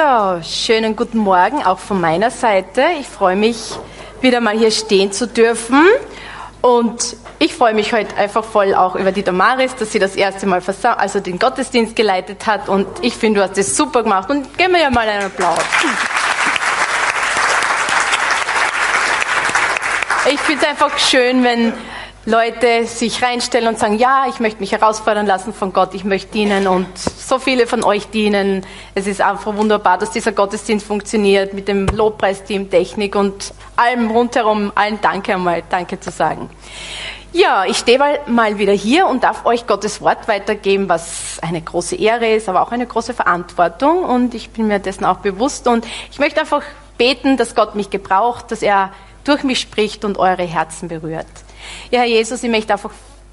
So, schönen guten Morgen auch von meiner Seite. Ich freue mich, wieder mal hier stehen zu dürfen. Und ich freue mich heute einfach voll auch über die Damaris, dass sie das erste Mal also den Gottesdienst geleitet hat. Und ich finde, du hast das super gemacht. Und geben wir ja mal einen Applaus. Ich finde es einfach schön, wenn Leute sich reinstellen und sagen, ja, ich möchte mich herausfordern lassen von Gott, ich möchte dienen und so viele von euch dienen. Es ist einfach wunderbar, dass dieser Gottesdienst funktioniert mit dem Lobpreisteam, Technik und allem rundherum. Allen Danke einmal, Danke zu sagen. Ja, ich stehe mal wieder hier und darf euch Gottes Wort weitergeben, was eine große Ehre ist, aber auch eine große Verantwortung und ich bin mir dessen auch bewusst und ich möchte einfach beten, dass Gott mich gebraucht, dass er durch mich spricht und eure Herzen berührt. Ja, Herr Jesus, ich möchte einfach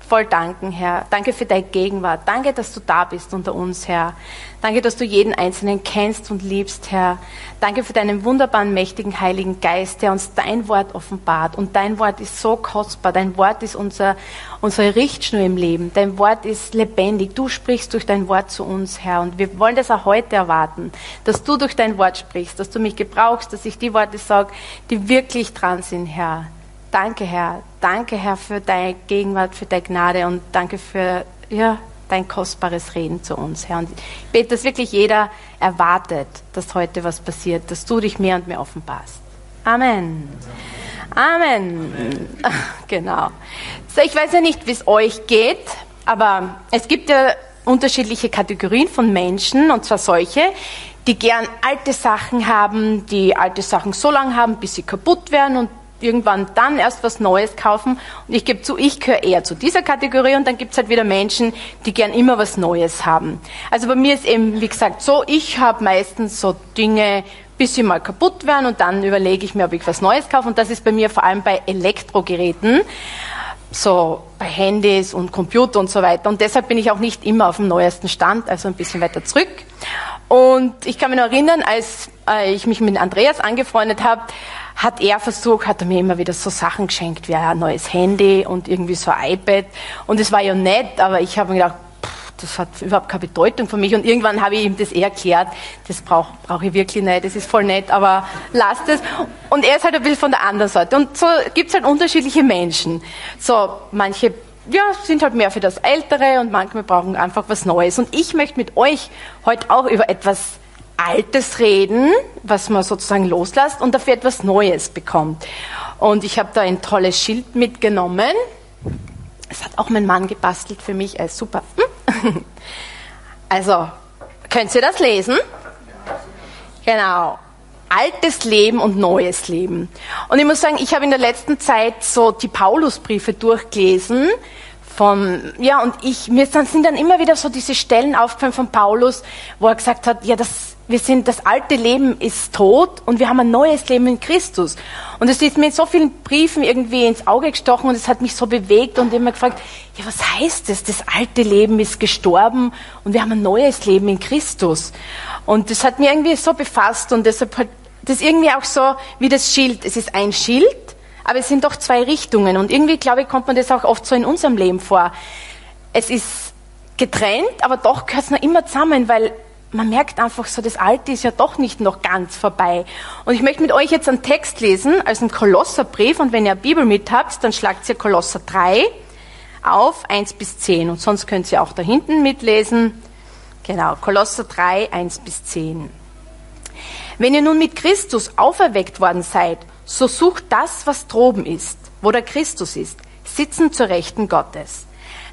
voll danken, Herr. Danke für deine Gegenwart. Danke, dass du da bist unter uns, Herr. Danke, dass du jeden Einzelnen kennst und liebst, Herr. Danke für deinen wunderbaren, mächtigen Heiligen Geist, der uns dein Wort offenbart. Und dein Wort ist so kostbar. Dein Wort ist unser, unsere Richtschnur im Leben. Dein Wort ist lebendig. Du sprichst durch dein Wort zu uns, Herr. Und wir wollen das auch heute erwarten, dass du durch dein Wort sprichst, dass du mich gebrauchst, dass ich die Worte sage, die wirklich dran sind, Herr Danke, Herr. Danke, Herr, für deine Gegenwart, für deine Gnade und danke für ja, dein kostbares Reden zu uns, Herr. Und ich bete, dass wirklich jeder erwartet, dass heute was passiert, dass du dich mehr und mehr offenbarst. Amen. Amen. Genau. So, ich weiß ja nicht, wie es euch geht, aber es gibt ja unterschiedliche Kategorien von Menschen, und zwar solche, die gern alte Sachen haben, die alte Sachen so lange haben, bis sie kaputt werden und irgendwann dann erst was Neues kaufen. Und ich gebe zu, ich gehöre eher zu dieser Kategorie und dann gibt es halt wieder Menschen, die gern immer was Neues haben. Also bei mir ist eben, wie gesagt, so, ich habe meistens so Dinge, bis sie mal kaputt werden und dann überlege ich mir, ob ich was Neues kaufe. Und das ist bei mir vor allem bei Elektrogeräten, so bei Handys und Computer und so weiter. Und deshalb bin ich auch nicht immer auf dem neuesten Stand, also ein bisschen weiter zurück. Und ich kann mich noch erinnern, als äh, ich mich mit Andreas angefreundet habe, hat er versucht, hat er mir immer wieder so Sachen geschenkt, wie ein neues Handy und irgendwie so ein iPad. Und es war ja nett, aber ich habe mir gedacht, das hat überhaupt keine Bedeutung für mich. Und irgendwann habe ich ihm das eh erklärt, das brauche brauch ich wirklich nicht, das ist voll nett, aber lasst es. Und er ist halt ein bisschen von der anderen Seite. Und so gibt es halt unterschiedliche Menschen. So, manche ja, sind halt mehr für das Ältere und manchmal brauchen einfach was Neues. Und ich möchte mit euch heute auch über etwas Altes reden, was man sozusagen loslässt und dafür etwas Neues bekommt. Und ich habe da ein tolles Schild mitgenommen. Das hat auch mein Mann gebastelt für mich. Äh, super. Hm? Also, könnt ihr das lesen? Genau. Altes Leben und neues Leben. Und ich muss sagen, ich habe in der letzten Zeit so die Paulusbriefe durchgelesen vom, ja, und ich, mir sind dann immer wieder so diese Stellen aufgefallen von Paulus, wo er gesagt hat, ja, das, wir sind, das alte Leben ist tot und wir haben ein neues Leben in Christus. Und es ist mir in so vielen Briefen irgendwie ins Auge gestochen und es hat mich so bewegt und immer gefragt, ja, was heißt das? Das alte Leben ist gestorben und wir haben ein neues Leben in Christus. Und das hat mir irgendwie so befasst und deshalb hat das irgendwie auch so wie das Schild. Es ist ein Schild, aber es sind doch zwei Richtungen. Und irgendwie, glaube ich, kommt man das auch oft so in unserem Leben vor. Es ist getrennt, aber doch gehört es noch immer zusammen, weil man merkt einfach so, das Alte ist ja doch nicht noch ganz vorbei. Und ich möchte mit euch jetzt einen Text lesen, als einen Kolosserbrief. Und wenn ihr eine Bibel mit habt, dann schlagt ihr Kolosser 3 auf, 1 bis 10. Und sonst könnt ihr auch da hinten mitlesen. Genau, Kolosser 3, 1 bis 10. Wenn ihr nun mit Christus auferweckt worden seid, so sucht das, was droben ist, wo der Christus ist, sitzen zur Rechten Gottes.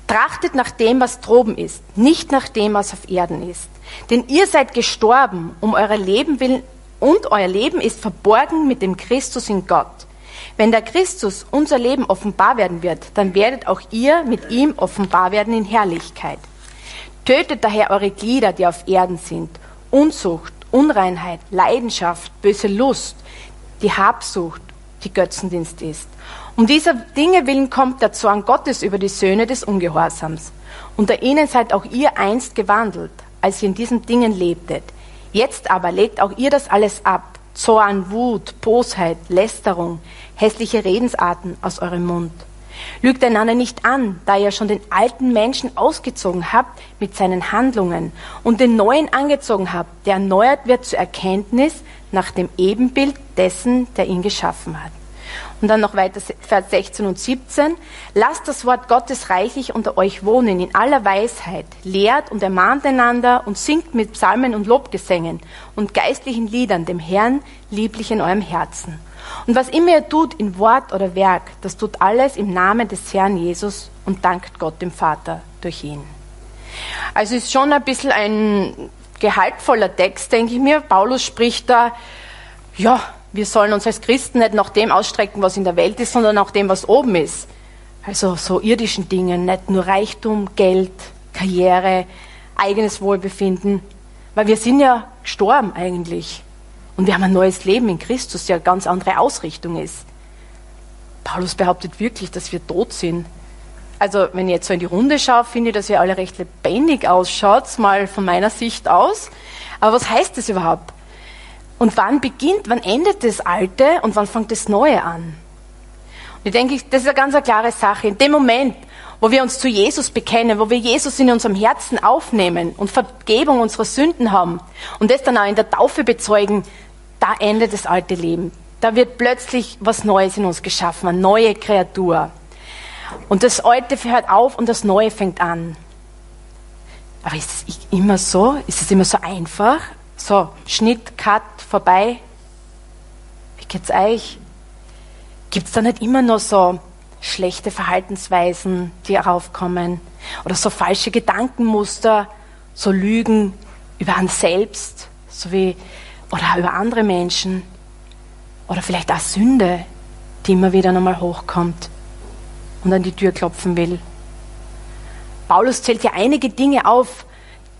Trachtet nach dem, was droben ist, nicht nach dem, was auf Erden ist. Denn ihr seid gestorben, um euer Leben willen, und euer Leben ist verborgen mit dem Christus in Gott. Wenn der Christus unser Leben offenbar werden wird, dann werdet auch ihr mit ihm offenbar werden in Herrlichkeit. Tötet daher eure Glieder, die auf Erden sind, Unzucht, Unreinheit, Leidenschaft, böse Lust, die Habsucht, die Götzendienst ist. Um dieser Dinge willen kommt der Zorn Gottes über die Söhne des Ungehorsams. Unter ihnen seid auch ihr einst gewandelt, als ihr in diesen Dingen lebtet. Jetzt aber legt auch ihr das alles ab. Zorn, Wut, Bosheit, Lästerung, hässliche Redensarten aus eurem Mund. Lügt einander nicht an, da ihr schon den alten Menschen ausgezogen habt mit seinen Handlungen und den neuen angezogen habt, der erneuert wird zur Erkenntnis nach dem Ebenbild dessen, der ihn geschaffen hat. Und dann noch weiter Vers 16 und 17. Lasst das Wort Gottes reichlich unter euch wohnen in aller Weisheit. Lehrt und ermahnt einander und singt mit Psalmen und Lobgesängen und geistlichen Liedern dem Herrn lieblich in eurem Herzen. Und was immer ihr tut in Wort oder Werk, das tut alles im Namen des Herrn Jesus und dankt Gott dem Vater durch ihn. Also ist schon ein bisschen ein gehaltvoller Text, denke ich mir. Paulus spricht da, ja, wir sollen uns als Christen nicht nach dem ausstrecken, was in der Welt ist, sondern nach dem, was oben ist. Also so irdischen Dingen, nicht nur Reichtum, Geld, Karriere, eigenes Wohlbefinden. Weil wir sind ja gestorben eigentlich. Und wir haben ein neues Leben in Christus, der eine ganz andere Ausrichtung ist. Paulus behauptet wirklich, dass wir tot sind. Also, wenn ich jetzt so in die Runde schaue, finde ich, dass ihr alle recht lebendig ausschaut, mal von meiner Sicht aus. Aber was heißt das überhaupt? Und wann beginnt, wann endet das Alte und wann fängt das Neue an? Und ich denke, das ist eine ganz eine klare Sache. In dem Moment, wo wir uns zu Jesus bekennen, wo wir Jesus in unserem Herzen aufnehmen und Vergebung unserer Sünden haben und das dann auch in der Taufe bezeugen, da endet das alte Leben. Da wird plötzlich was Neues in uns geschaffen, eine neue Kreatur. Und das Alte hört auf und das Neue fängt an. Aber ist es immer so? Ist es immer so einfach? So, Schnitt, Cut, vorbei. Wie geht's euch? Gibt's da nicht immer noch so schlechte Verhaltensweisen, die heraufkommen? Oder so falsche Gedankenmuster, so Lügen über einen selbst, so wie oder über andere Menschen oder vielleicht auch Sünde, die immer wieder nochmal hochkommt und an die Tür klopfen will. Paulus zählt ja einige Dinge auf,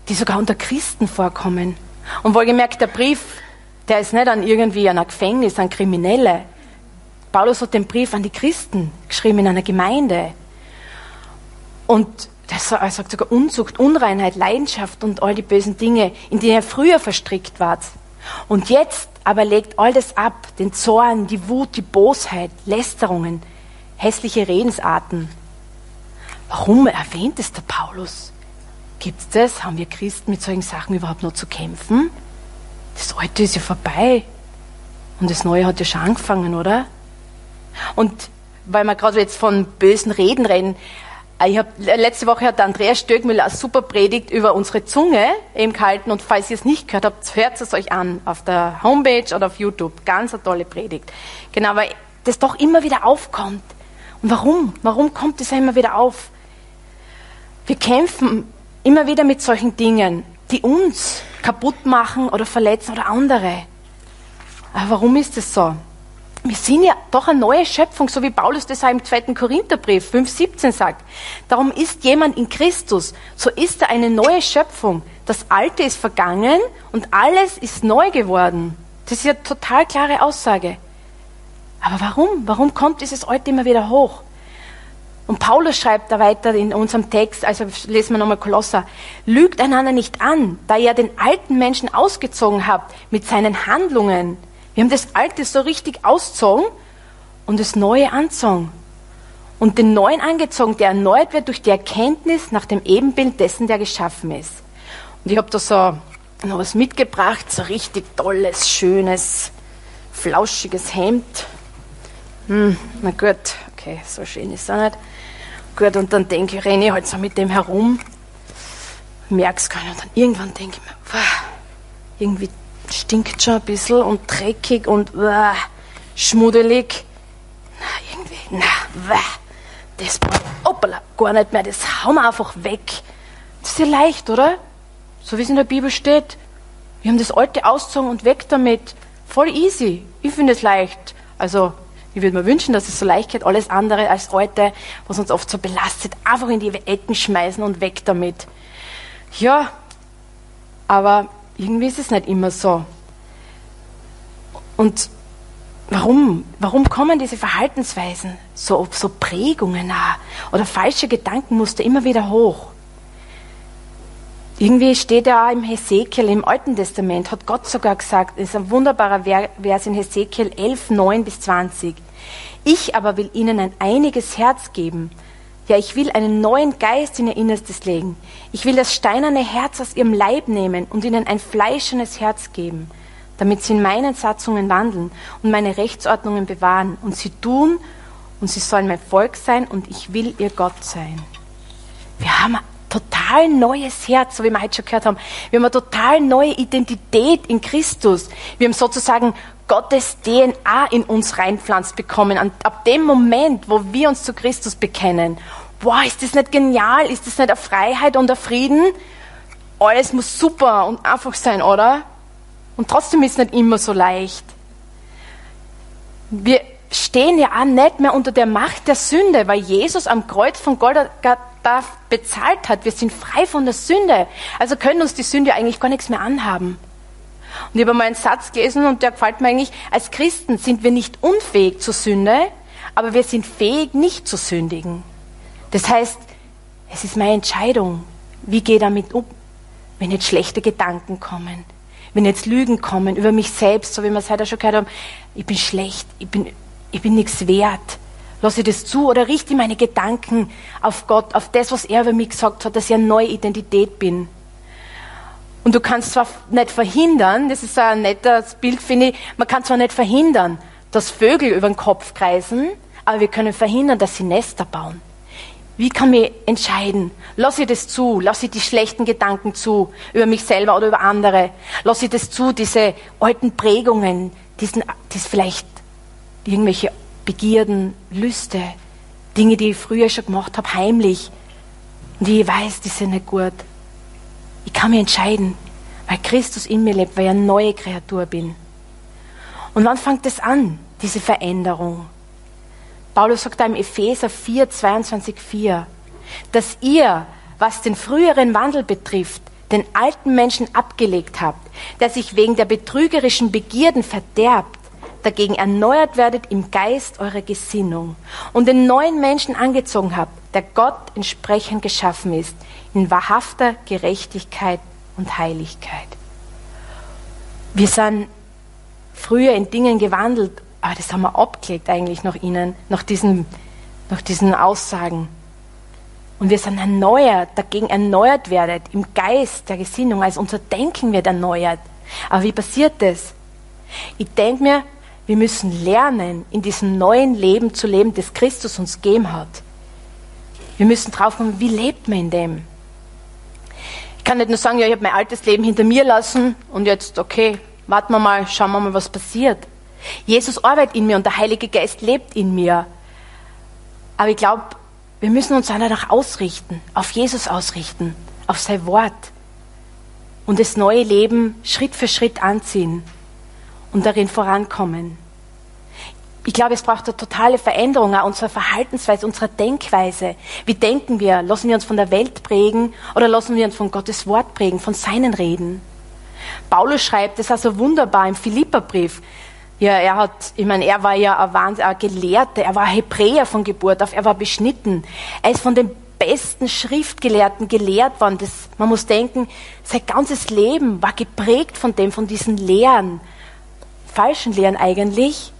die sogar unter Christen vorkommen. Und wohlgemerkt, der Brief, der ist nicht an irgendwie an ein Gefängnis, an Kriminelle. Paulus hat den Brief an die Christen geschrieben in einer Gemeinde. Und er sagt sogar Unzucht, Unreinheit, Leidenschaft und all die bösen Dinge, in die er früher verstrickt war. Und jetzt aber legt all das ab, den Zorn, die Wut, die Bosheit, Lästerungen, hässliche Redensarten. Warum erwähnt es der Paulus? Gibt es das? Haben wir Christen mit solchen Sachen überhaupt noch zu kämpfen? Das Alte ist ja vorbei. Und das Neue hat ja schon angefangen, oder? Und weil wir gerade jetzt von bösen Reden reden, äh, ich hab, letzte Woche hat Andreas Stöckmüller eine super Predigt über unsere Zunge eben gehalten und falls ihr es nicht gehört habt, hört es euch an auf der Homepage oder auf YouTube. Ganz eine tolle Predigt. Genau, weil das doch immer wieder aufkommt. Und warum? Warum kommt das immer wieder auf? Wir kämpfen immer wieder mit solchen Dingen, die uns kaputt machen oder verletzen oder andere. Aber warum ist das so? wir sind ja doch eine neue Schöpfung, so wie Paulus das auch im zweiten Korintherbrief 5,17 sagt. Darum ist jemand in Christus, so ist er eine neue Schöpfung. Das Alte ist vergangen und alles ist neu geworden. Das ist ja total klare Aussage. Aber warum? Warum kommt dieses Alte immer wieder hoch? Und Paulus schreibt da weiter in unserem Text, also lesen wir nochmal Kolosser, lügt einander nicht an, da ihr den alten Menschen ausgezogen habt mit seinen Handlungen, wir haben das Alte so richtig ausgezogen und das Neue angezogen. Und den Neuen angezogen, der erneuert wird durch die Erkenntnis nach dem Ebenbild dessen, der geschaffen ist. Und ich habe da so noch was mitgebracht, so richtig tolles, schönes, flauschiges Hemd. Hm, na gut, okay, so schön ist er nicht. Gut, und dann denke ich, renne ich halt so mit dem herum, merk's gar nicht. Und dann irgendwann denke ich mir, wow, irgendwie stinkt schon ein bisschen und dreckig und uh, schmuddelig. Na, irgendwie, na, wah, das hoppala, gar nicht mehr, das hauen wir einfach weg. Das ist ja leicht, oder? So wie es in der Bibel steht. Wir haben das Alte ausgezogen und weg damit. Voll easy. Ich finde es leicht. Also, ich würde mir wünschen, dass es so leicht geht, alles andere als Alte, was uns oft so belastet, einfach in die Ecken schmeißen und weg damit. Ja, aber irgendwie ist es nicht immer so. Und warum? Warum kommen diese Verhaltensweisen, so, so Prägungen oder falsche Gedankenmuster immer wieder hoch? Irgendwie steht ja im Hesekiel, im Alten Testament, hat Gott sogar gesagt, das ist ein wunderbarer Vers in Hesekiel 11, 9 bis 20. Ich aber will ihnen ein einiges Herz geben. Ja, ich will einen neuen Geist in ihr Innerstes legen. Ich will das steinerne Herz aus ihrem Leib nehmen und ihnen ein fleischendes Herz geben, damit sie in meinen Satzungen wandeln und meine Rechtsordnungen bewahren und sie tun und sie sollen mein Volk sein und ich will ihr Gott sein. Wir haben ein total neues Herz, so wie wir heute schon gehört haben. Wir haben eine total neue Identität in Christus. Wir haben sozusagen Gottes DNA in uns reinpflanzt bekommen. Und ab dem Moment, wo wir uns zu Christus bekennen, boah, ist das nicht genial? Ist das nicht eine Freiheit und ein Frieden? Alles muss super und einfach sein, oder? Und trotzdem ist es nicht immer so leicht. Wir stehen ja auch nicht mehr unter der Macht der Sünde, weil Jesus am Kreuz von Golgatha bezahlt hat. Wir sind frei von der Sünde. Also können uns die Sünde eigentlich gar nichts mehr anhaben. Und ich habe mal einen Satz gelesen und der gefällt mir eigentlich, als Christen sind wir nicht unfähig zur Sünde, aber wir sind fähig, nicht zu sündigen. Das heißt, es ist meine Entscheidung, wie gehe ich damit um, wenn jetzt schlechte Gedanken kommen, wenn jetzt Lügen kommen über mich selbst, so wie wir es heute schon gehört haben, ich bin schlecht, ich bin, ich bin nichts wert. Lasse ich das zu oder richte meine Gedanken auf Gott, auf das, was er über mich gesagt hat, dass ich eine neue Identität bin. Und du kannst zwar nicht verhindern, das ist ein nettes Bild, finde ich, man kann zwar nicht verhindern, dass Vögel über den Kopf kreisen, aber wir können verhindern, dass sie Nester bauen. Wie kann ich entscheiden? Lass ich das zu? Lass ich die schlechten Gedanken zu über mich selber oder über andere? Lass ich das zu, diese alten Prägungen, diesen, das vielleicht irgendwelche Begierden, Lüste, Dinge, die ich früher schon gemacht habe, heimlich und ich weiß, die sind nicht gut. Ich kann mich entscheiden, weil Christus in mir lebt, weil ich eine neue Kreatur bin. Und wann fängt es an, diese Veränderung? Paulus sagt da im Epheser 4, 22, 4, dass ihr, was den früheren Wandel betrifft, den alten Menschen abgelegt habt, der sich wegen der betrügerischen Begierden verderbt, dagegen erneuert werdet im Geist eurer Gesinnung und den neuen Menschen angezogen habt, der Gott entsprechend geschaffen ist, in wahrhafter Gerechtigkeit und Heiligkeit. Wir sind früher in Dingen gewandelt, aber das haben wir abgelegt eigentlich nach ihnen, nach diesen, nach diesen Aussagen. Und wir sind erneuert, dagegen erneuert werdet, im Geist der Gesinnung, also unser Denken wird erneuert. Aber wie passiert das? Ich denke mir, wir müssen lernen, in diesem neuen Leben zu leben, das Christus uns gegeben hat. Wir müssen draufkommen, wie lebt man in dem? kann nicht nur sagen, ja, ich habe mein altes Leben hinter mir lassen und jetzt, okay, warten wir mal, schauen wir mal, was passiert. Jesus arbeitet in mir und der Heilige Geist lebt in mir. Aber ich glaube, wir müssen uns danach ausrichten, auf Jesus ausrichten, auf sein Wort und das neue Leben Schritt für Schritt anziehen und darin vorankommen ich glaube, es braucht eine totale Veränderung auch unserer Verhaltensweise, unserer Denkweise. Wie denken wir? Lassen wir uns von der Welt prägen oder lassen wir uns von Gottes Wort prägen, von seinen Reden? Paulus schreibt es also wunderbar im Philipperbrief. Ja, er hat, ich meine, er war ja ein, ein Gelehrter, er war Hebräer von Geburt auf, er war beschnitten. Er ist von den besten Schriftgelehrten gelehrt worden. Das, man muss denken, sein ganzes Leben war geprägt von dem, von diesen Lehren, falschen Lehren eigentlich.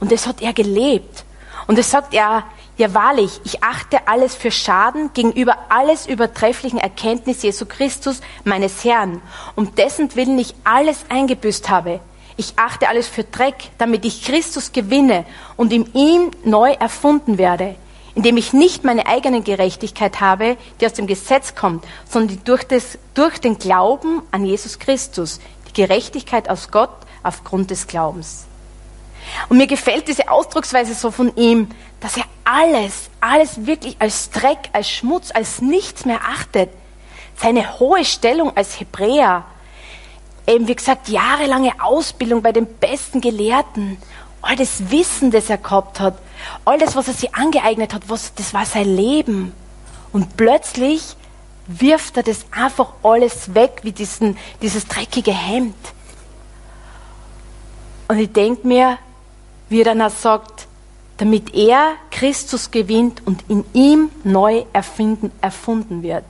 Und das hat er gelebt. Und das sagt er, ja wahrlich, ich achte alles für Schaden gegenüber alles übertrefflichen Erkenntnis Jesu Christus, meines Herrn, um dessen Willen ich alles eingebüßt habe. Ich achte alles für Dreck, damit ich Christus gewinne und in ihm neu erfunden werde, indem ich nicht meine eigene Gerechtigkeit habe, die aus dem Gesetz kommt, sondern die durch, das, durch den Glauben an Jesus Christus, die Gerechtigkeit aus Gott aufgrund des Glaubens. Und mir gefällt diese Ausdrucksweise so von ihm, dass er alles, alles wirklich als Dreck, als Schmutz, als nichts mehr achtet. Seine hohe Stellung als Hebräer, eben wie gesagt, jahrelange Ausbildung bei den besten Gelehrten, all das Wissen, das er gehabt hat, all das, was er sich angeeignet hat, was, das war sein Leben. Und plötzlich wirft er das einfach alles weg, wie diesen, dieses dreckige Hemd. Und ich denke mir, wie er dann auch sagt, damit er Christus gewinnt und in ihm neu erfinden, erfunden wird.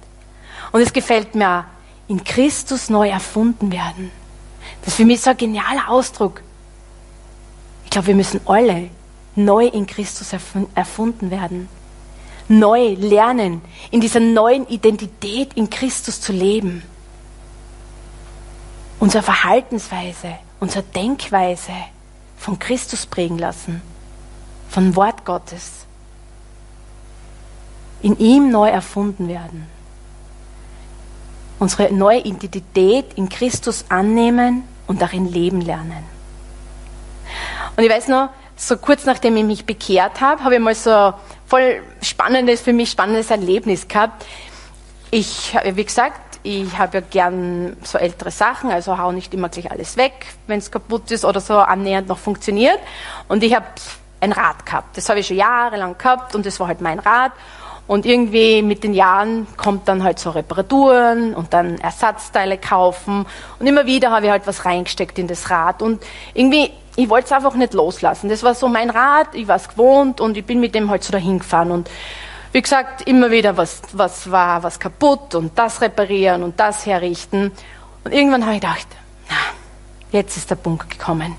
Und es gefällt mir auch, in Christus neu erfunden werden. Das ist für mich so ein genialer Ausdruck. Ich glaube, wir müssen alle neu in Christus erfunden werden. Neu lernen, in dieser neuen Identität in Christus zu leben. Unsere Verhaltensweise, unsere Denkweise von Christus prägen lassen, vom Wort Gottes. In ihm neu erfunden werden. Unsere neue Identität in Christus annehmen und darin leben lernen. Und ich weiß noch, so kurz nachdem ich mich bekehrt habe, habe ich mal so voll spannendes, für mich spannendes Erlebnis gehabt. Ich, wie gesagt, ich habe ja gern so ältere Sachen, also hau nicht immer gleich alles weg, wenn es kaputt ist oder so annähernd noch funktioniert. Und ich habe ein Rad gehabt. Das habe ich schon jahrelang gehabt und das war halt mein Rad. Und irgendwie mit den Jahren kommt dann halt so Reparaturen und dann Ersatzteile kaufen. Und immer wieder habe ich halt was reingesteckt in das Rad. Und irgendwie ich wollte es einfach nicht loslassen. Das war so mein Rad, ich war es gewohnt und ich bin mit dem halt so dahin gefahren. Und wie gesagt, immer wieder was, was war, was kaputt und das reparieren und das herrichten. Und irgendwann habe ich gedacht, na, jetzt ist der Punkt gekommen.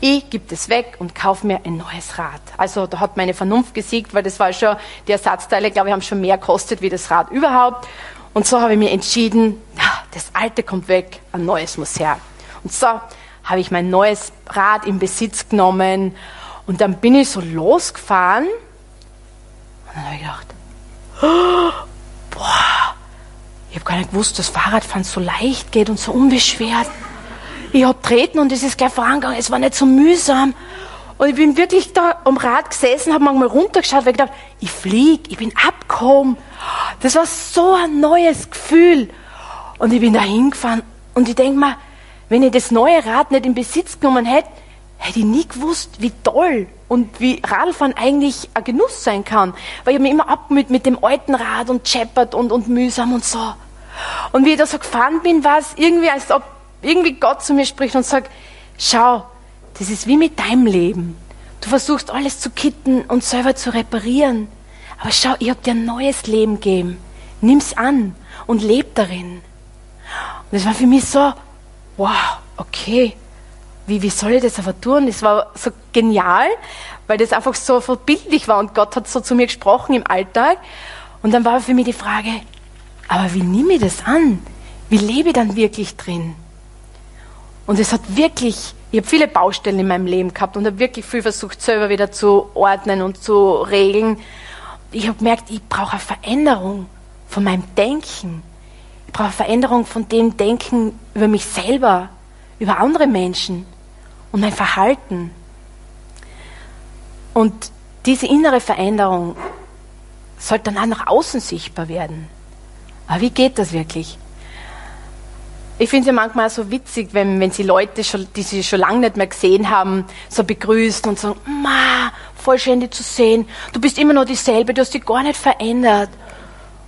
Ich gebe das weg und kaufe mir ein neues Rad. Also da hat meine Vernunft gesiegt, weil das war schon, die Ersatzteile, glaube ich, haben schon mehr gekostet wie das Rad überhaupt. Und so habe ich mir entschieden, das alte kommt weg, ein neues muss her. Und so habe ich mein neues Rad in Besitz genommen und dann bin ich so losgefahren und dann habe ich gedacht, oh, boah, ich habe gar nicht gewusst, dass Fahrradfahren so leicht geht und so unbeschwert. Ich habe treten und es ist gleich vorangegangen, es war nicht so mühsam. Und ich bin wirklich da am Rad gesessen, habe manchmal runtergeschaut, weil ich gedacht, ich fliege, ich bin abgekommen. Das war so ein neues Gefühl. Und ich bin da hingefahren und ich denke mir, wenn ich das neue Rad nicht in Besitz genommen hätte, hätte ich nie gewusst, wie toll und wie Radfahren eigentlich ein Genuss sein kann. Weil ich mich immer abgemüht mit dem alten Rad und scheppert und, und mühsam und so. Und wie ich da so gefahren bin, war es irgendwie, als ob irgendwie Gott zu mir spricht und sagt, schau, das ist wie mit deinem Leben. Du versuchst alles zu kitten und selber zu reparieren. Aber schau, ich habe dir ein neues Leben gegeben. Nimm's an und leb darin. Und das war für mich so, wow, okay, wie, wie soll ich das aber tun? Das war so genial, weil das einfach so verbildlich war und Gott hat so zu mir gesprochen im Alltag. Und dann war für mich die Frage, aber wie nehme ich das an? Wie lebe ich dann wirklich drin? Und es hat wirklich, ich habe viele Baustellen in meinem Leben gehabt und habe wirklich viel versucht, selber wieder zu ordnen und zu regeln. Ich habe gemerkt, ich brauche eine Veränderung von meinem Denken. Ich brauche Veränderung von dem Denken über mich selber, über andere Menschen und mein Verhalten. Und diese innere Veränderung sollte dann auch nach außen sichtbar werden. Aber wie geht das wirklich? Ich finde es ja manchmal so witzig, wenn, wenn sie Leute, schon, die sie schon lange nicht mehr gesehen haben, so begrüßen und sagen, Ma, voll schön, dich zu sehen. Du bist immer noch dieselbe, du hast dich gar nicht verändert.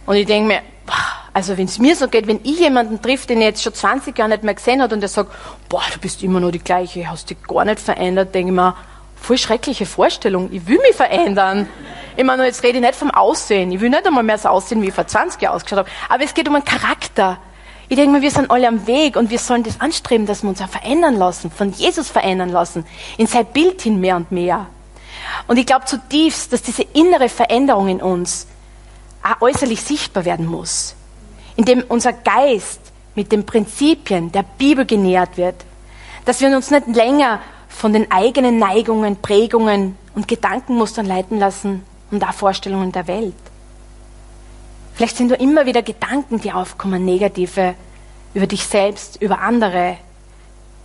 Und ich denke mir, also wenn es mir so geht, wenn ich jemanden trifft, den ich jetzt schon 20 Jahre nicht mehr gesehen hat und der sagt, boah, du bist immer noch die gleiche, hast dich gar nicht verändert, denke ich mir, voll schreckliche Vorstellung, ich will mich verändern. Ich meine, jetzt rede ich nicht vom Aussehen, ich will nicht einmal mehr so aussehen, wie ich vor 20 Jahren ausgeschaut habe, aber es geht um einen Charakter. Ich denke mir, wir sind alle am Weg und wir sollen das anstreben, dass wir uns auch verändern lassen, von Jesus verändern lassen, in sein Bild hin mehr und mehr. Und ich glaube zutiefst, dass diese innere Veränderung in uns auch äußerlich sichtbar werden muss indem unser Geist mit den Prinzipien der Bibel genährt wird, dass wir uns nicht länger von den eigenen Neigungen, Prägungen und Gedankenmustern leiten lassen und auch Vorstellungen der Welt. Vielleicht sind da immer wieder Gedanken, die aufkommen, negative, über dich selbst, über andere.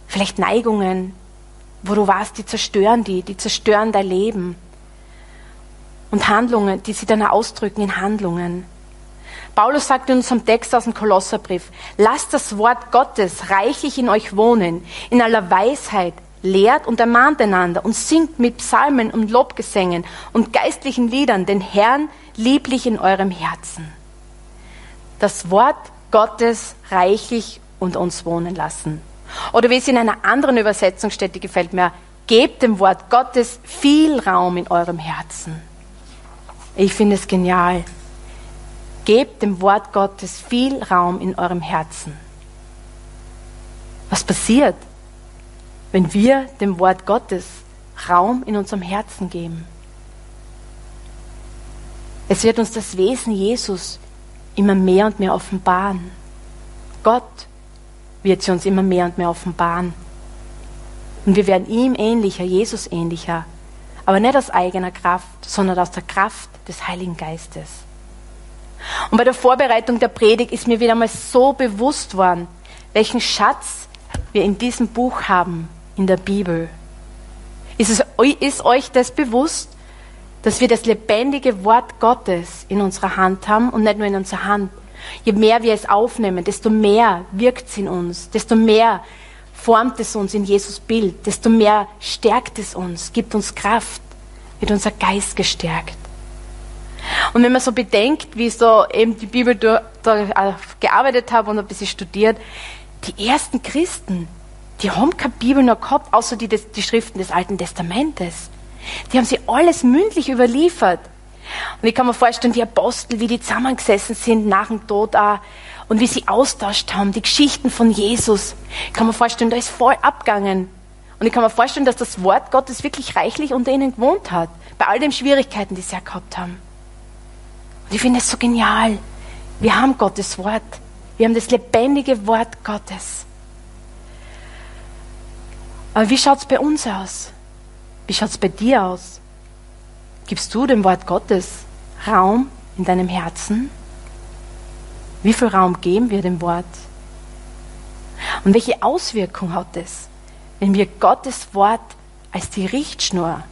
Vielleicht Neigungen, wo du warst, die zerstören die, die zerstören dein Leben. Und Handlungen, die sie dann ausdrücken in Handlungen. Paulus sagt in unserem Text aus dem Kolosserbrief, lasst das Wort Gottes reichlich in euch wohnen, in aller Weisheit, lehrt und ermahnt einander und singt mit Psalmen und Lobgesängen und geistlichen Liedern den Herrn lieblich in eurem Herzen. Das Wort Gottes reichlich unter uns wohnen lassen. Oder wie es in einer anderen Übersetzung steht, die gefällt mir, gebt dem Wort Gottes viel Raum in eurem Herzen. Ich finde es genial. Gebt dem Wort Gottes viel Raum in eurem Herzen. Was passiert, wenn wir dem Wort Gottes Raum in unserem Herzen geben. Es wird uns das Wesen Jesus immer mehr und mehr offenbaren. Gott wird sie uns immer mehr und mehr offenbaren. Und wir werden ihm ähnlicher, Jesus ähnlicher, aber nicht aus eigener Kraft, sondern aus der Kraft des Heiligen Geistes. Und bei der Vorbereitung der Predigt ist mir wieder mal so bewusst worden, welchen Schatz wir in diesem Buch haben, in der Bibel. Ist, es, ist euch das bewusst, dass wir das lebendige Wort Gottes in unserer Hand haben und nicht nur in unserer Hand? Je mehr wir es aufnehmen, desto mehr wirkt es in uns, desto mehr formt es uns in Jesus Bild, desto mehr stärkt es uns, gibt uns Kraft, wird unser Geist gestärkt. Und wenn man so bedenkt, wie ich so eben die Bibel da, da gearbeitet habe und ein bisschen studiert, die ersten Christen, die haben keine Bibel noch gehabt, außer die, die Schriften des Alten Testamentes. Die haben sie alles mündlich überliefert. Und ich kann mir vorstellen, die Apostel, wie die zusammengesessen sind nach dem Tod auch, und wie sie austauscht haben, die Geschichten von Jesus. Ich kann mir vorstellen, da ist voll abgegangen. Und ich kann mir vorstellen, dass das Wort Gottes wirklich reichlich unter ihnen gewohnt hat, bei all den Schwierigkeiten, die sie ja gehabt haben. Und ich finde es so genial. Wir haben Gottes Wort. Wir haben das lebendige Wort Gottes. Aber wie schaut es bei uns aus? Wie schaut es bei dir aus? Gibst du dem Wort Gottes Raum in deinem Herzen? Wie viel Raum geben wir dem Wort? Und welche Auswirkung hat es, wenn wir Gottes Wort als die Richtschnur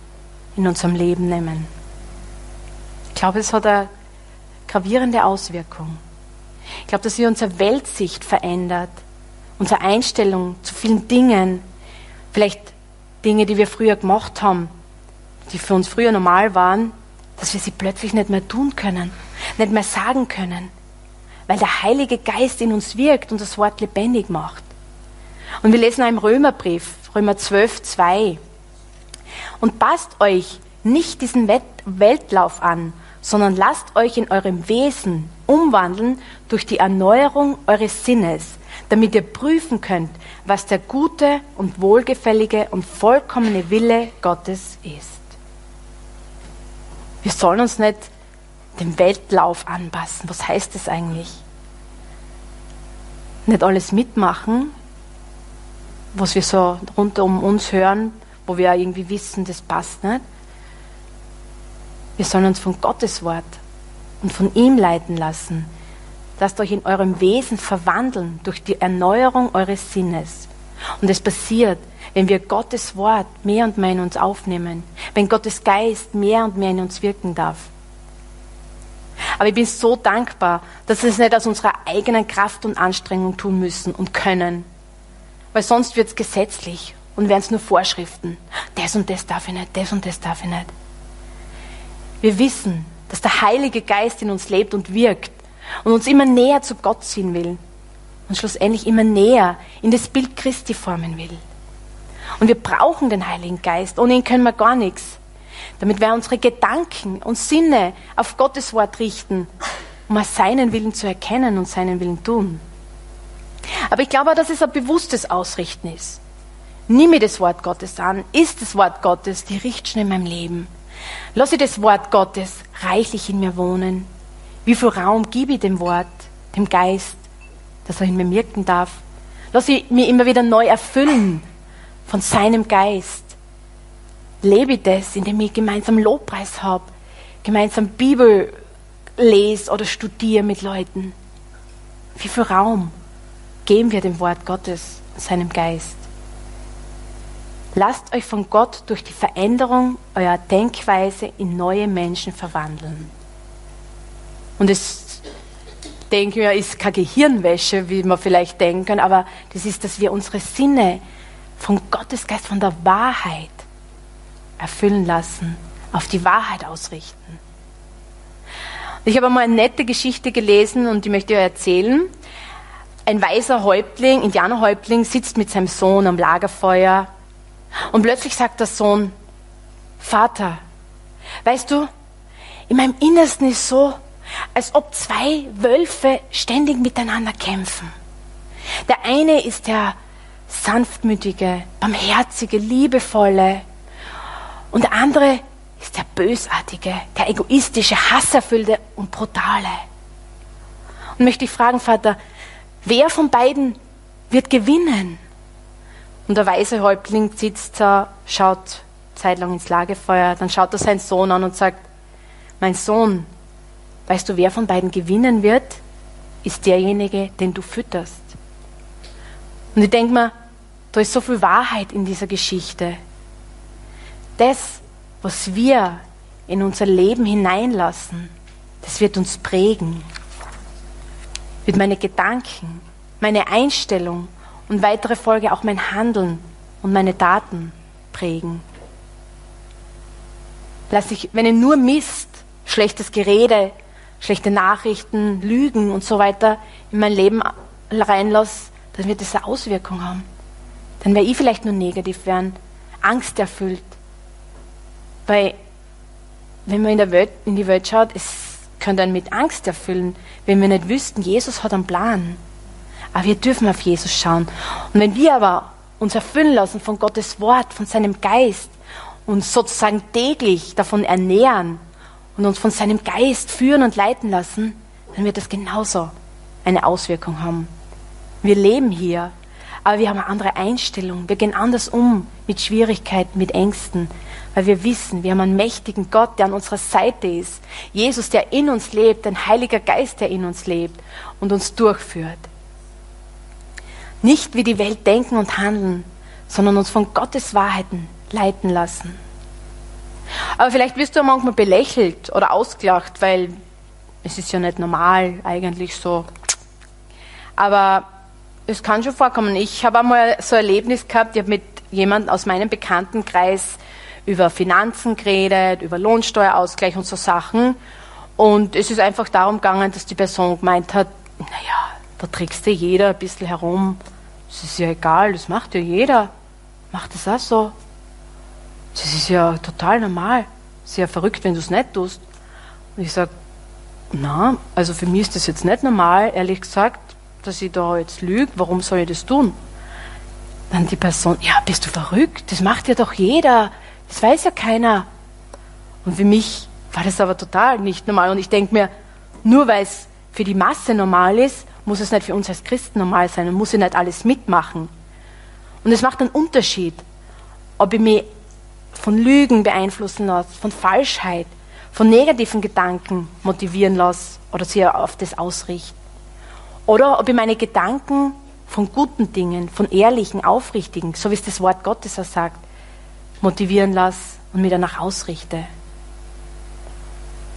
in unserem Leben nehmen? Ich glaube, es hat eine gravierende Auswirkung. Ich glaube, dass wir unsere Weltsicht verändert, unsere Einstellung zu vielen Dingen, vielleicht Dinge, die wir früher gemacht haben, die für uns früher normal waren, dass wir sie plötzlich nicht mehr tun können, nicht mehr sagen können, weil der Heilige Geist in uns wirkt und das Wort lebendig macht. Und wir lesen auch im Römerbrief, Römer 12, 2. Und passt euch nicht diesen Weltlauf an, sondern lasst euch in eurem Wesen umwandeln durch die Erneuerung eures Sinnes, damit ihr prüfen könnt, was der gute und wohlgefällige und vollkommene Wille Gottes ist. Wir sollen uns nicht dem Weltlauf anpassen. Was heißt das eigentlich? Nicht alles mitmachen, was wir so rund um uns hören, wo wir irgendwie wissen, das passt nicht. Wir sollen uns von Gottes Wort und von ihm leiten lassen. Lasst euch in eurem Wesen verwandeln durch die Erneuerung eures Sinnes. Und es passiert, wenn wir Gottes Wort mehr und mehr in uns aufnehmen, wenn Gottes Geist mehr und mehr in uns wirken darf. Aber ich bin so dankbar, dass wir es nicht aus unserer eigenen Kraft und Anstrengung tun müssen und können. Weil sonst wird es gesetzlich und werden es nur Vorschriften. Das und das darf ich nicht, das und das darf ich nicht. Wir wissen, dass der Heilige Geist in uns lebt und wirkt und uns immer näher zu Gott ziehen will und schlussendlich immer näher in das Bild Christi formen will. Und wir brauchen den Heiligen Geist, ohne ihn können wir gar nichts. Damit wir unsere Gedanken und Sinne auf Gottes Wort richten, um seinen Willen zu erkennen und seinen Willen tun. Aber ich glaube auch, dass es ein bewusstes Ausrichten ist. Nimm mir das Wort Gottes an, ist das Wort Gottes die Richtschnur in meinem Leben. Lasse das Wort Gottes reichlich in mir wohnen. Wie viel Raum gebe ich dem Wort, dem Geist, dass er in mir wirken darf? Lass ich mir immer wieder neu erfüllen von seinem Geist. Lebe ich das, indem ich gemeinsam Lobpreis habe, gemeinsam Bibel lese oder studiere mit Leuten. Wie viel Raum geben wir dem Wort Gottes, seinem Geist? Lasst euch von Gott durch die Veränderung eurer Denkweise in neue Menschen verwandeln. Und es, denke ich, ist keine Gehirnwäsche, wie man vielleicht denken, aber das ist, dass wir unsere Sinne von Gottes Geist, von der Wahrheit erfüllen lassen, auf die Wahrheit ausrichten. Ich habe einmal eine nette Geschichte gelesen und die möchte ich euch erzählen. Ein weißer Häuptling, Indianerhäuptling, sitzt mit seinem Sohn am Lagerfeuer und plötzlich sagt der Sohn, Vater, weißt du, in meinem Innersten ist so, als ob zwei Wölfe ständig miteinander kämpfen. Der eine ist der sanftmütige, barmherzige, liebevolle Und der andere ist der bösartige, der egoistische, hasserfüllte und brutale. Und möchte ich fragen, Vater, wer von beiden wird gewinnen? Und der weise Häuptling sitzt da, schaut zeitlang ins Lagerfeuer, dann schaut er seinen Sohn an und sagt, mein Sohn, weißt du, wer von beiden gewinnen wird? Ist derjenige, den du fütterst. Und ich denke mir, da ist so viel Wahrheit in dieser Geschichte. Das, was wir in unser Leben hineinlassen, das wird uns prägen. Wird meine Gedanken, meine Einstellung und weitere Folge auch mein Handeln und meine Taten prägen. Lass ich, wenn ich nur Mist, schlechtes Gerede, schlechte Nachrichten, Lügen und so weiter in mein Leben reinlasse, dann wird das eine Auswirkung haben. Dann werde ich vielleicht nur negativ werden, Angst erfüllt. Weil, wenn man in, der Welt, in die Welt schaut, es könnte einen mit Angst erfüllen, wenn wir nicht wüssten, Jesus hat einen Plan. Aber wir dürfen auf Jesus schauen. Und wenn wir aber uns erfüllen lassen von Gottes Wort, von seinem Geist, uns sozusagen täglich davon ernähren und uns von seinem Geist führen und leiten lassen, dann wird das genauso eine Auswirkung haben. Wir leben hier, aber wir haben eine andere Einstellung. Wir gehen anders um mit Schwierigkeiten, mit Ängsten, weil wir wissen, wir haben einen mächtigen Gott, der an unserer Seite ist. Jesus, der in uns lebt, ein Heiliger Geist, der in uns lebt und uns durchführt. Nicht wie die Welt denken und handeln, sondern uns von Gottes Wahrheiten leiten lassen. Aber vielleicht wirst du manchmal belächelt oder ausgelacht, weil es ist ja nicht normal eigentlich so. Aber es kann schon vorkommen. Ich habe einmal so ein Erlebnis gehabt, ich habe mit jemandem aus meinem Bekanntenkreis über Finanzen geredet, über Lohnsteuerausgleich und so Sachen. Und es ist einfach darum gegangen, dass die Person gemeint hat, naja, da trägst du jeder ein bisschen herum. Das ist ja egal, das macht ja jeder. Macht das auch so. Das ist ja total normal. Sehr verrückt, wenn du es nicht tust. Und ich sage, na, also für mich ist das jetzt nicht normal, ehrlich gesagt, dass ich da jetzt lüge. Warum soll ich das tun? Dann die Person, ja, bist du verrückt? Das macht ja doch jeder. Das weiß ja keiner. Und für mich war das aber total nicht normal. Und ich denke mir, nur weil es für die Masse normal ist, muss es nicht für uns als Christen normal sein und muss ich nicht alles mitmachen. Und es macht einen Unterschied, ob ich mich von Lügen beeinflussen lasse, von Falschheit, von negativen Gedanken motivieren lasse oder sie auf das ausrichte. Oder ob ich meine Gedanken von guten Dingen, von ehrlichen, aufrichtigen, so wie es das Wort Gottes auch sagt, motivieren lasse und mich danach ausrichte.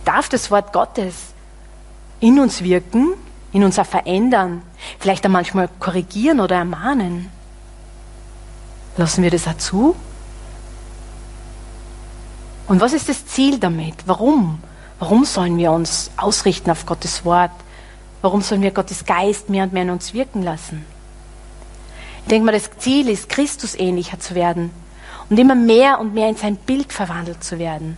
Darf das Wort Gottes in uns wirken in uns auch verändern, vielleicht auch manchmal korrigieren oder ermahnen. Lassen wir das auch zu? Und was ist das Ziel damit? Warum? Warum sollen wir uns ausrichten auf Gottes Wort? Warum sollen wir Gottes Geist mehr und mehr in uns wirken lassen? Ich denke mal, das Ziel ist, Christus ähnlicher zu werden und immer mehr und mehr in sein Bild verwandelt zu werden.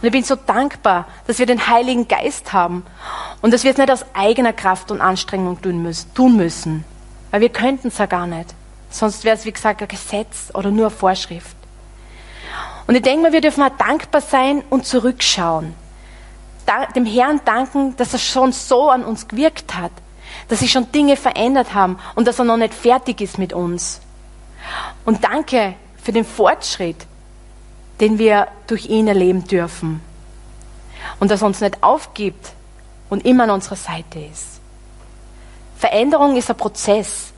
Und ich bin so dankbar, dass wir den Heiligen Geist haben und dass wir es nicht aus eigener Kraft und Anstrengung tun müssen. Weil wir könnten es ja gar nicht. Sonst wäre es, wie gesagt, ein Gesetz oder nur eine Vorschrift. Und ich denke mal, wir dürfen auch dankbar sein und zurückschauen. dem Herrn danken, dass er schon so an uns gewirkt hat, dass sich schon Dinge verändert haben und dass er noch nicht fertig ist mit uns. Und danke für den Fortschritt, den wir durch ihn erleben dürfen. Und dass er uns nicht aufgibt und immer an unserer Seite ist. Veränderung ist ein Prozess,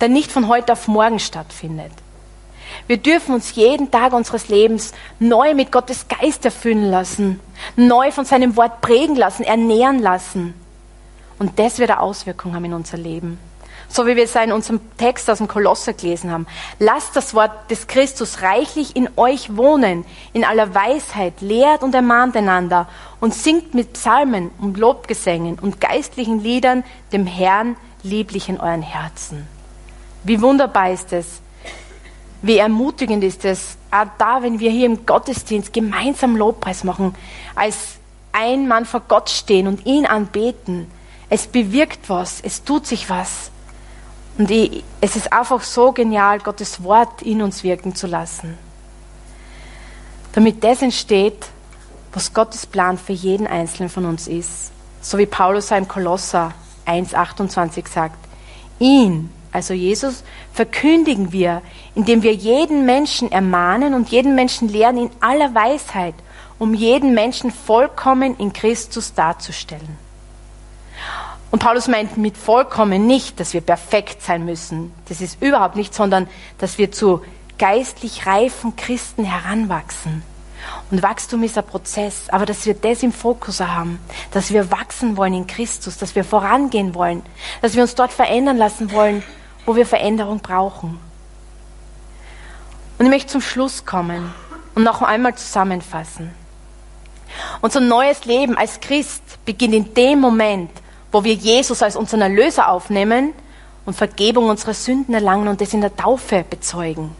der nicht von heute auf morgen stattfindet. Wir dürfen uns jeden Tag unseres Lebens neu mit Gottes Geist erfüllen lassen, neu von seinem Wort prägen lassen, ernähren lassen. Und das wird eine Auswirkung haben in unser Leben so wie wir es in unserem Text aus dem Kolosser gelesen haben. Lasst das Wort des Christus reichlich in euch wohnen, in aller Weisheit, lehrt und ermahnt einander und singt mit Psalmen und Lobgesängen und geistlichen Liedern dem Herrn lieblich in euren Herzen. Wie wunderbar ist es, wie ermutigend ist es, auch da, wenn wir hier im Gottesdienst gemeinsam Lobpreis machen, als ein Mann vor Gott stehen und ihn anbeten. Es bewirkt was, es tut sich was. Und ich, es ist einfach so genial, Gottes Wort in uns wirken zu lassen. damit das entsteht, was Gottes Plan für jeden Einzelnen von uns ist. So wie Paulus im Kolosser 1,28 sagt. Ihn, also Jesus, verkündigen wir, indem wir jeden Menschen ermahnen und jeden Menschen lehren in aller Weisheit, um jeden Menschen vollkommen in Christus darzustellen. Und Paulus meint mit vollkommen nicht, dass wir perfekt sein müssen. Das ist überhaupt nicht, sondern dass wir zu geistlich reifen Christen heranwachsen. Und Wachstum ist ein Prozess, aber dass wir das im Fokus haben, dass wir wachsen wollen in Christus, dass wir vorangehen wollen, dass wir uns dort verändern lassen wollen, wo wir Veränderung brauchen. Und ich möchte zum Schluss kommen und noch einmal zusammenfassen. Unser neues Leben als Christ beginnt in dem Moment, wo wir Jesus als unseren Erlöser aufnehmen und Vergebung unserer Sünden erlangen und das in der Taufe bezeugen.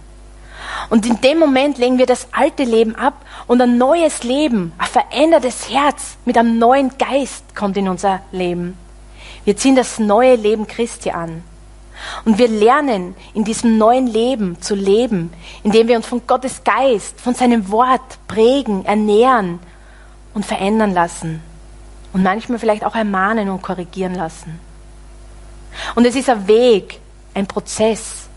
Und in dem Moment legen wir das alte Leben ab und ein neues Leben, ein verändertes Herz mit einem neuen Geist kommt in unser Leben. Wir ziehen das neue Leben Christi an. Und wir lernen in diesem neuen Leben zu leben, indem wir uns von Gottes Geist, von seinem Wort prägen, ernähren und verändern lassen. Und manchmal vielleicht auch ermahnen und korrigieren lassen. Und es ist ein Weg, ein Prozess,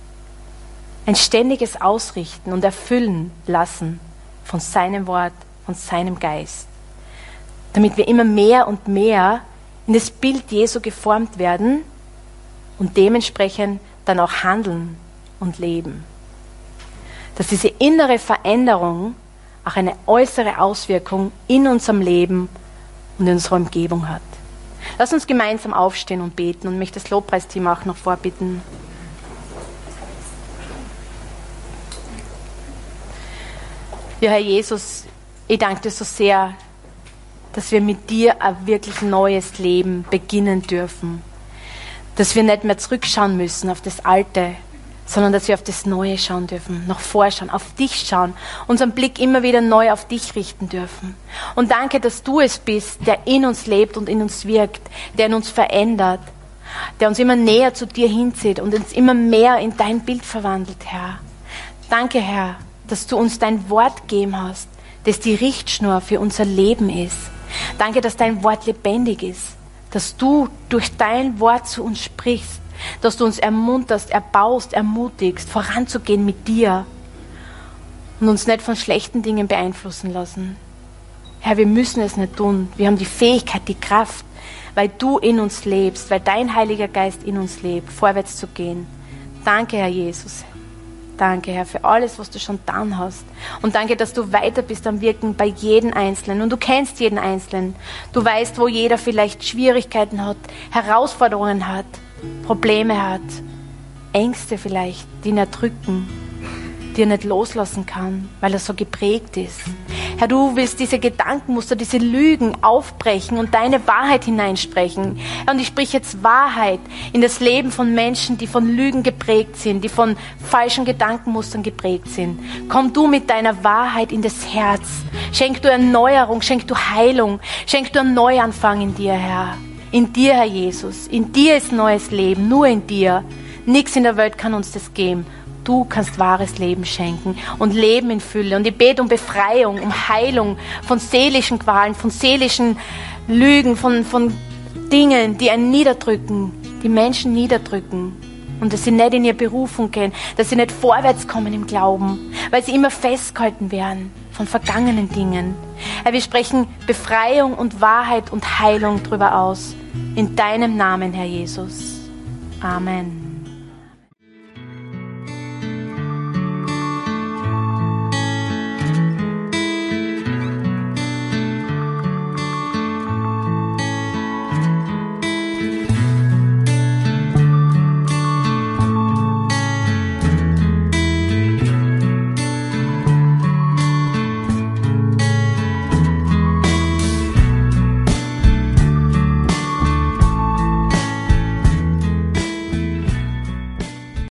ein ständiges Ausrichten und Erfüllen lassen von seinem Wort, von seinem Geist, damit wir immer mehr und mehr in das Bild Jesu geformt werden und dementsprechend dann auch handeln und leben. Dass diese innere Veränderung auch eine äußere Auswirkung in unserem Leben und in unserer Umgebung hat. Lass uns gemeinsam aufstehen und beten und mich das Lobpreisteam auch noch vorbitten. Ja, Herr Jesus, ich danke dir so sehr, dass wir mit dir ein wirklich neues Leben beginnen dürfen. Dass wir nicht mehr zurückschauen müssen auf das Alte, sondern dass wir auf das Neue schauen dürfen, noch vorschauen, auf dich schauen, unseren Blick immer wieder neu auf dich richten dürfen. Und danke, dass du es bist, der in uns lebt und in uns wirkt, der in uns verändert, der uns immer näher zu dir hinzieht und uns immer mehr in dein Bild verwandelt, Herr. Danke, Herr, dass du uns dein Wort gegeben hast, das die Richtschnur für unser Leben ist. Danke, dass dein Wort lebendig ist, dass du durch dein Wort zu uns sprichst dass du uns ermunterst, erbaust, ermutigst, voranzugehen mit dir und uns nicht von schlechten Dingen beeinflussen lassen. Herr, wir müssen es nicht tun. Wir haben die Fähigkeit, die Kraft, weil du in uns lebst, weil dein Heiliger Geist in uns lebt, vorwärts zu gehen. Danke, Herr Jesus. Danke, Herr, für alles, was du schon getan hast. Und danke, dass du weiter bist am Wirken bei jedem Einzelnen. Und du kennst jeden Einzelnen. Du weißt, wo jeder vielleicht Schwierigkeiten hat, Herausforderungen hat. Probleme hat, Ängste vielleicht, die ihn erdrücken, die er nicht loslassen kann, weil er so geprägt ist. Herr, du willst diese Gedankenmuster, diese Lügen aufbrechen und deine Wahrheit hineinsprechen. und ich spreche jetzt Wahrheit in das Leben von Menschen, die von Lügen geprägt sind, die von falschen Gedankenmustern geprägt sind. Komm du mit deiner Wahrheit in das Herz. Schenk du Erneuerung, schenk du Heilung, schenk du einen Neuanfang in dir, Herr. In dir, Herr Jesus, in dir ist neues Leben, nur in dir. Nichts in der Welt kann uns das geben. Du kannst wahres Leben schenken und Leben in Fülle. Und ich bete um Befreiung, um Heilung von seelischen Qualen, von seelischen Lügen, von, von Dingen, die einen niederdrücken, die Menschen niederdrücken. Und dass sie nicht in ihre Berufung gehen, dass sie nicht vorwärts kommen im Glauben, weil sie immer festgehalten werden von vergangenen Dingen. Herr, wir sprechen Befreiung und Wahrheit und Heilung darüber aus. In deinem Namen, Herr Jesus. Amen.